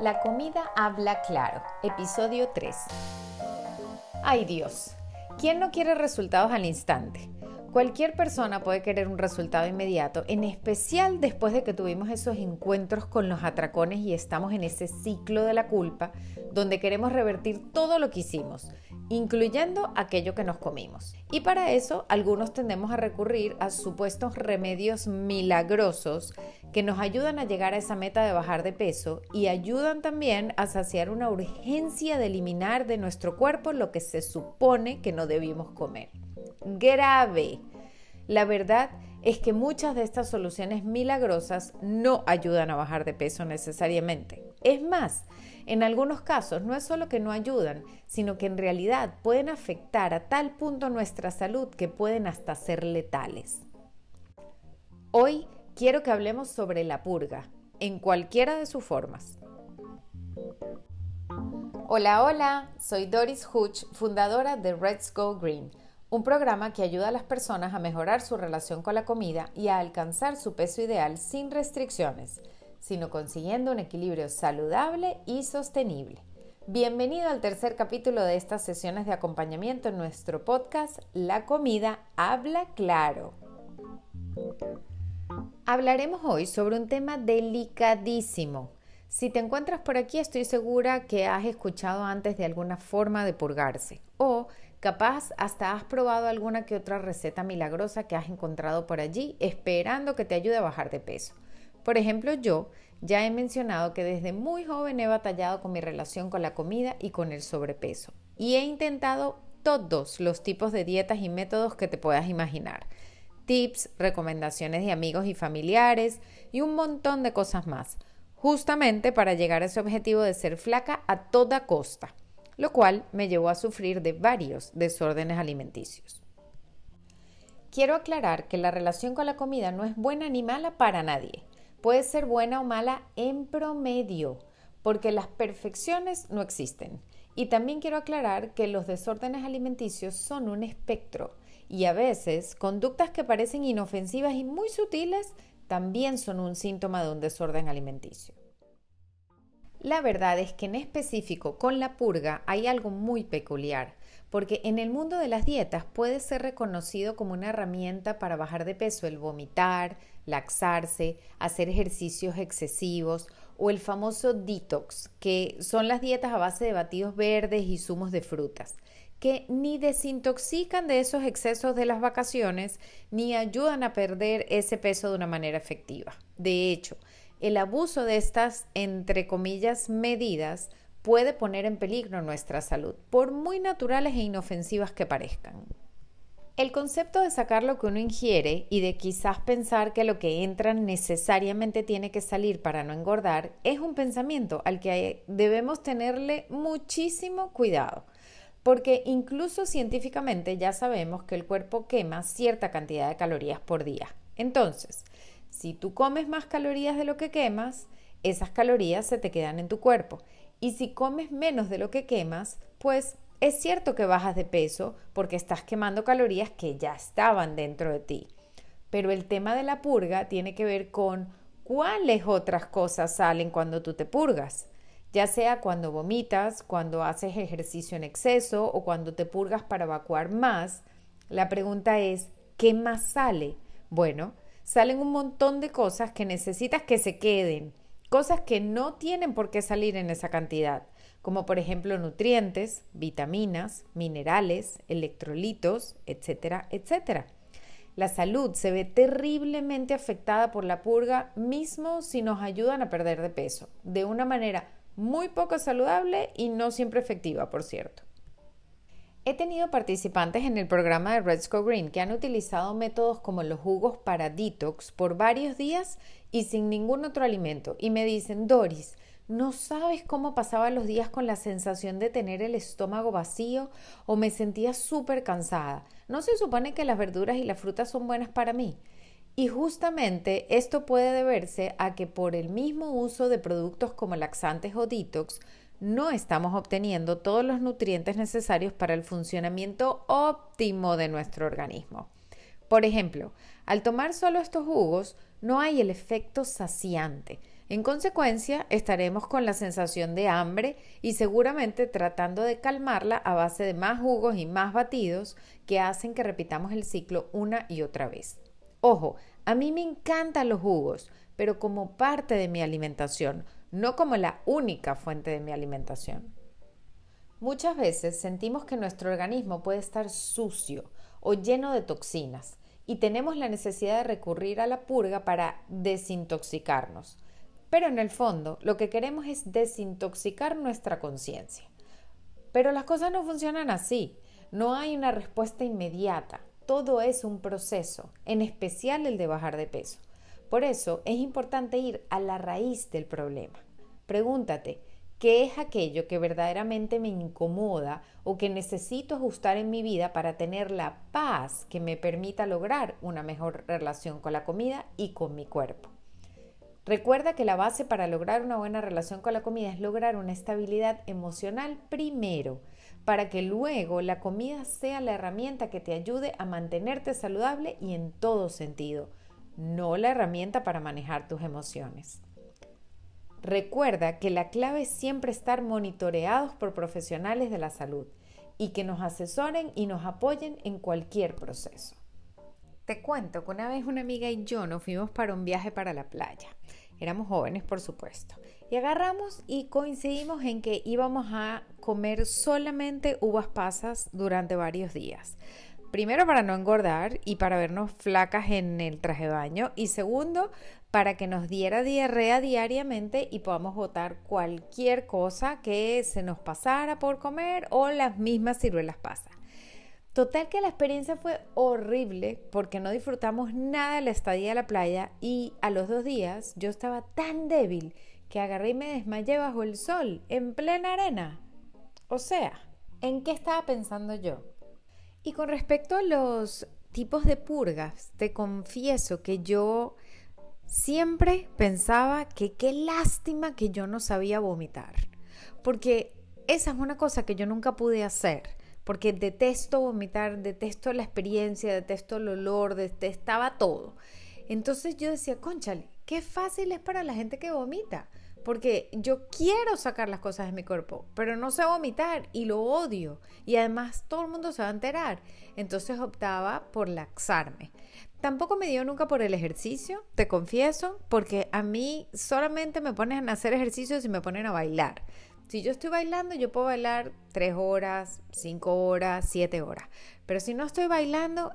La comida habla claro, episodio 3. Ay Dios, ¿quién no quiere resultados al instante? Cualquier persona puede querer un resultado inmediato, en especial después de que tuvimos esos encuentros con los atracones y estamos en ese ciclo de la culpa donde queremos revertir todo lo que hicimos, incluyendo aquello que nos comimos. Y para eso algunos tendemos a recurrir a supuestos remedios milagrosos que nos ayudan a llegar a esa meta de bajar de peso y ayudan también a saciar una urgencia de eliminar de nuestro cuerpo lo que se supone que no debimos comer grave. La verdad es que muchas de estas soluciones milagrosas no ayudan a bajar de peso necesariamente. Es más, en algunos casos no es solo que no ayudan, sino que en realidad pueden afectar a tal punto nuestra salud que pueden hasta ser letales. Hoy quiero que hablemos sobre la purga, en cualquiera de sus formas. Hola, hola, soy Doris Hutch, fundadora de Let's Go Green un programa que ayuda a las personas a mejorar su relación con la comida y a alcanzar su peso ideal sin restricciones, sino consiguiendo un equilibrio saludable y sostenible. Bienvenido al tercer capítulo de estas sesiones de acompañamiento en nuestro podcast La comida habla claro. Hablaremos hoy sobre un tema delicadísimo. Si te encuentras por aquí estoy segura que has escuchado antes de alguna forma de purgarse o Capaz hasta has probado alguna que otra receta milagrosa que has encontrado por allí esperando que te ayude a bajar de peso. Por ejemplo, yo ya he mencionado que desde muy joven he batallado con mi relación con la comida y con el sobrepeso. Y he intentado todos los tipos de dietas y métodos que te puedas imaginar. Tips, recomendaciones de amigos y familiares y un montón de cosas más. Justamente para llegar a ese objetivo de ser flaca a toda costa lo cual me llevó a sufrir de varios desórdenes alimenticios. Quiero aclarar que la relación con la comida no es buena ni mala para nadie. Puede ser buena o mala en promedio, porque las perfecciones no existen. Y también quiero aclarar que los desórdenes alimenticios son un espectro y a veces conductas que parecen inofensivas y muy sutiles también son un síntoma de un desorden alimenticio. La verdad es que en específico con la purga hay algo muy peculiar, porque en el mundo de las dietas puede ser reconocido como una herramienta para bajar de peso el vomitar, laxarse, hacer ejercicios excesivos o el famoso detox, que son las dietas a base de batidos verdes y zumos de frutas que ni desintoxican de esos excesos de las vacaciones ni ayudan a perder ese peso de una manera efectiva. De hecho, el abuso de estas, entre comillas, medidas puede poner en peligro nuestra salud, por muy naturales e inofensivas que parezcan. El concepto de sacar lo que uno ingiere y de quizás pensar que lo que entra necesariamente tiene que salir para no engordar es un pensamiento al que debemos tenerle muchísimo cuidado, porque incluso científicamente ya sabemos que el cuerpo quema cierta cantidad de calorías por día. Entonces, si tú comes más calorías de lo que quemas, esas calorías se te quedan en tu cuerpo. Y si comes menos de lo que quemas, pues es cierto que bajas de peso porque estás quemando calorías que ya estaban dentro de ti. Pero el tema de la purga tiene que ver con cuáles otras cosas salen cuando tú te purgas. Ya sea cuando vomitas, cuando haces ejercicio en exceso o cuando te purgas para evacuar más. La pregunta es, ¿qué más sale? Bueno, salen un montón de cosas que necesitas que se queden, cosas que no tienen por qué salir en esa cantidad, como por ejemplo nutrientes, vitaminas, minerales, electrolitos, etcétera, etcétera. La salud se ve terriblemente afectada por la purga, mismo si nos ayudan a perder de peso, de una manera muy poco saludable y no siempre efectiva, por cierto. He tenido participantes en el programa de Red Go Green que han utilizado métodos como los jugos para detox por varios días y sin ningún otro alimento y me dicen, Doris, no sabes cómo pasaba los días con la sensación de tener el estómago vacío o me sentía súper cansada. ¿No se supone que las verduras y las frutas son buenas para mí? Y justamente esto puede deberse a que por el mismo uso de productos como laxantes o detox, no estamos obteniendo todos los nutrientes necesarios para el funcionamiento óptimo de nuestro organismo. Por ejemplo, al tomar solo estos jugos no hay el efecto saciante. En consecuencia, estaremos con la sensación de hambre y seguramente tratando de calmarla a base de más jugos y más batidos que hacen que repitamos el ciclo una y otra vez. Ojo, a mí me encantan los jugos, pero como parte de mi alimentación, no como la única fuente de mi alimentación. Muchas veces sentimos que nuestro organismo puede estar sucio o lleno de toxinas y tenemos la necesidad de recurrir a la purga para desintoxicarnos. Pero en el fondo lo que queremos es desintoxicar nuestra conciencia. Pero las cosas no funcionan así. No hay una respuesta inmediata. Todo es un proceso, en especial el de bajar de peso. Por eso es importante ir a la raíz del problema. Pregúntate, ¿qué es aquello que verdaderamente me incomoda o que necesito ajustar en mi vida para tener la paz que me permita lograr una mejor relación con la comida y con mi cuerpo? Recuerda que la base para lograr una buena relación con la comida es lograr una estabilidad emocional primero, para que luego la comida sea la herramienta que te ayude a mantenerte saludable y en todo sentido, no la herramienta para manejar tus emociones. Recuerda que la clave es siempre estar monitoreados por profesionales de la salud y que nos asesoren y nos apoyen en cualquier proceso. Te cuento que una vez una amiga y yo nos fuimos para un viaje para la playa. Éramos jóvenes, por supuesto. Y agarramos y coincidimos en que íbamos a comer solamente uvas pasas durante varios días. Primero para no engordar y para vernos flacas en el traje de baño. Y segundo, para que nos diera diarrea diariamente y podamos botar cualquier cosa que se nos pasara por comer o las mismas ciruelas pasas. Total que la experiencia fue horrible porque no disfrutamos nada de la estadía a la playa y a los dos días yo estaba tan débil que agarré y me desmayé bajo el sol, en plena arena. O sea, ¿en qué estaba pensando yo? Y con respecto a los tipos de purgas, te confieso que yo siempre pensaba que qué lástima que yo no sabía vomitar, porque esa es una cosa que yo nunca pude hacer porque detesto vomitar, detesto la experiencia, detesto el olor, detestaba todo. Entonces yo decía, conchale, qué fácil es para la gente que vomita, porque yo quiero sacar las cosas de mi cuerpo, pero no sé vomitar y lo odio. Y además todo el mundo se va a enterar. Entonces optaba por laxarme. Tampoco me dio nunca por el ejercicio, te confieso, porque a mí solamente me ponen a hacer ejercicio si me ponen a bailar. Si yo estoy bailando, yo puedo bailar tres horas, cinco horas, siete horas. Pero si no estoy bailando,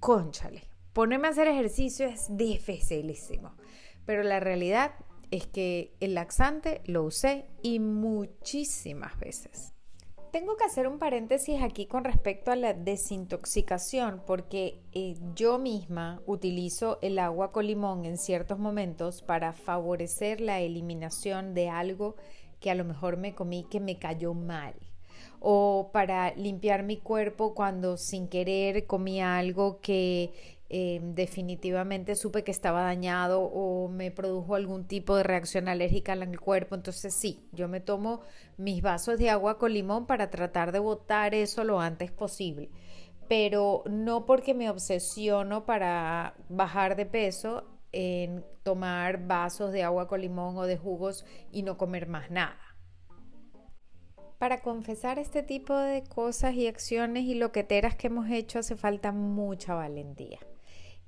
conchale. Ponerme a hacer ejercicio es dificilísimo. Pero la realidad es que el laxante lo usé y muchísimas veces. Tengo que hacer un paréntesis aquí con respecto a la desintoxicación porque eh, yo misma utilizo el agua con limón en ciertos momentos para favorecer la eliminación de algo que a lo mejor me comí que me cayó mal o para limpiar mi cuerpo cuando sin querer comí algo que eh, definitivamente supe que estaba dañado o me produjo algún tipo de reacción alérgica en el cuerpo. Entonces sí, yo me tomo mis vasos de agua con limón para tratar de botar eso lo antes posible. Pero no porque me obsesiono para bajar de peso, en tomar vasos de agua con limón o de jugos y no comer más nada. Para confesar este tipo de cosas y acciones y loqueteras que hemos hecho hace falta mucha valentía.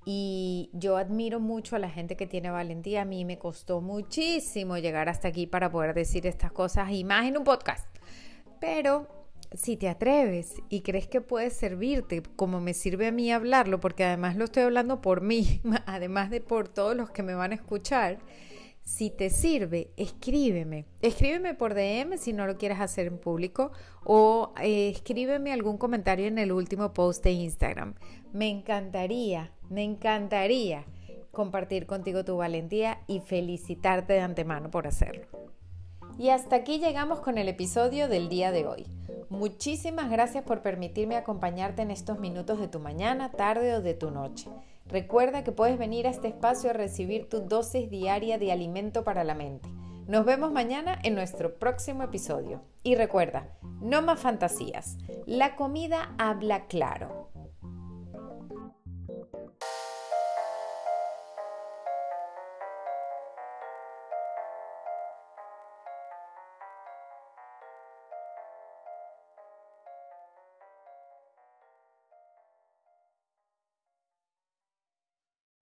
Y yo admiro mucho a la gente que tiene valentía. A mí me costó muchísimo llegar hasta aquí para poder decir estas cosas y más en un podcast. Pero si te atreves y crees que puede servirte, como me sirve a mí hablarlo, porque además lo estoy hablando por mí, además de por todos los que me van a escuchar, si te sirve, escríbeme. Escríbeme por DM si no lo quieres hacer en público o eh, escríbeme algún comentario en el último post de Instagram. Me encantaría, me encantaría compartir contigo tu valentía y felicitarte de antemano por hacerlo. Y hasta aquí llegamos con el episodio del día de hoy. Muchísimas gracias por permitirme acompañarte en estos minutos de tu mañana, tarde o de tu noche. Recuerda que puedes venir a este espacio a recibir tu dosis diaria de alimento para la mente. Nos vemos mañana en nuestro próximo episodio. Y recuerda, no más fantasías. La comida habla claro.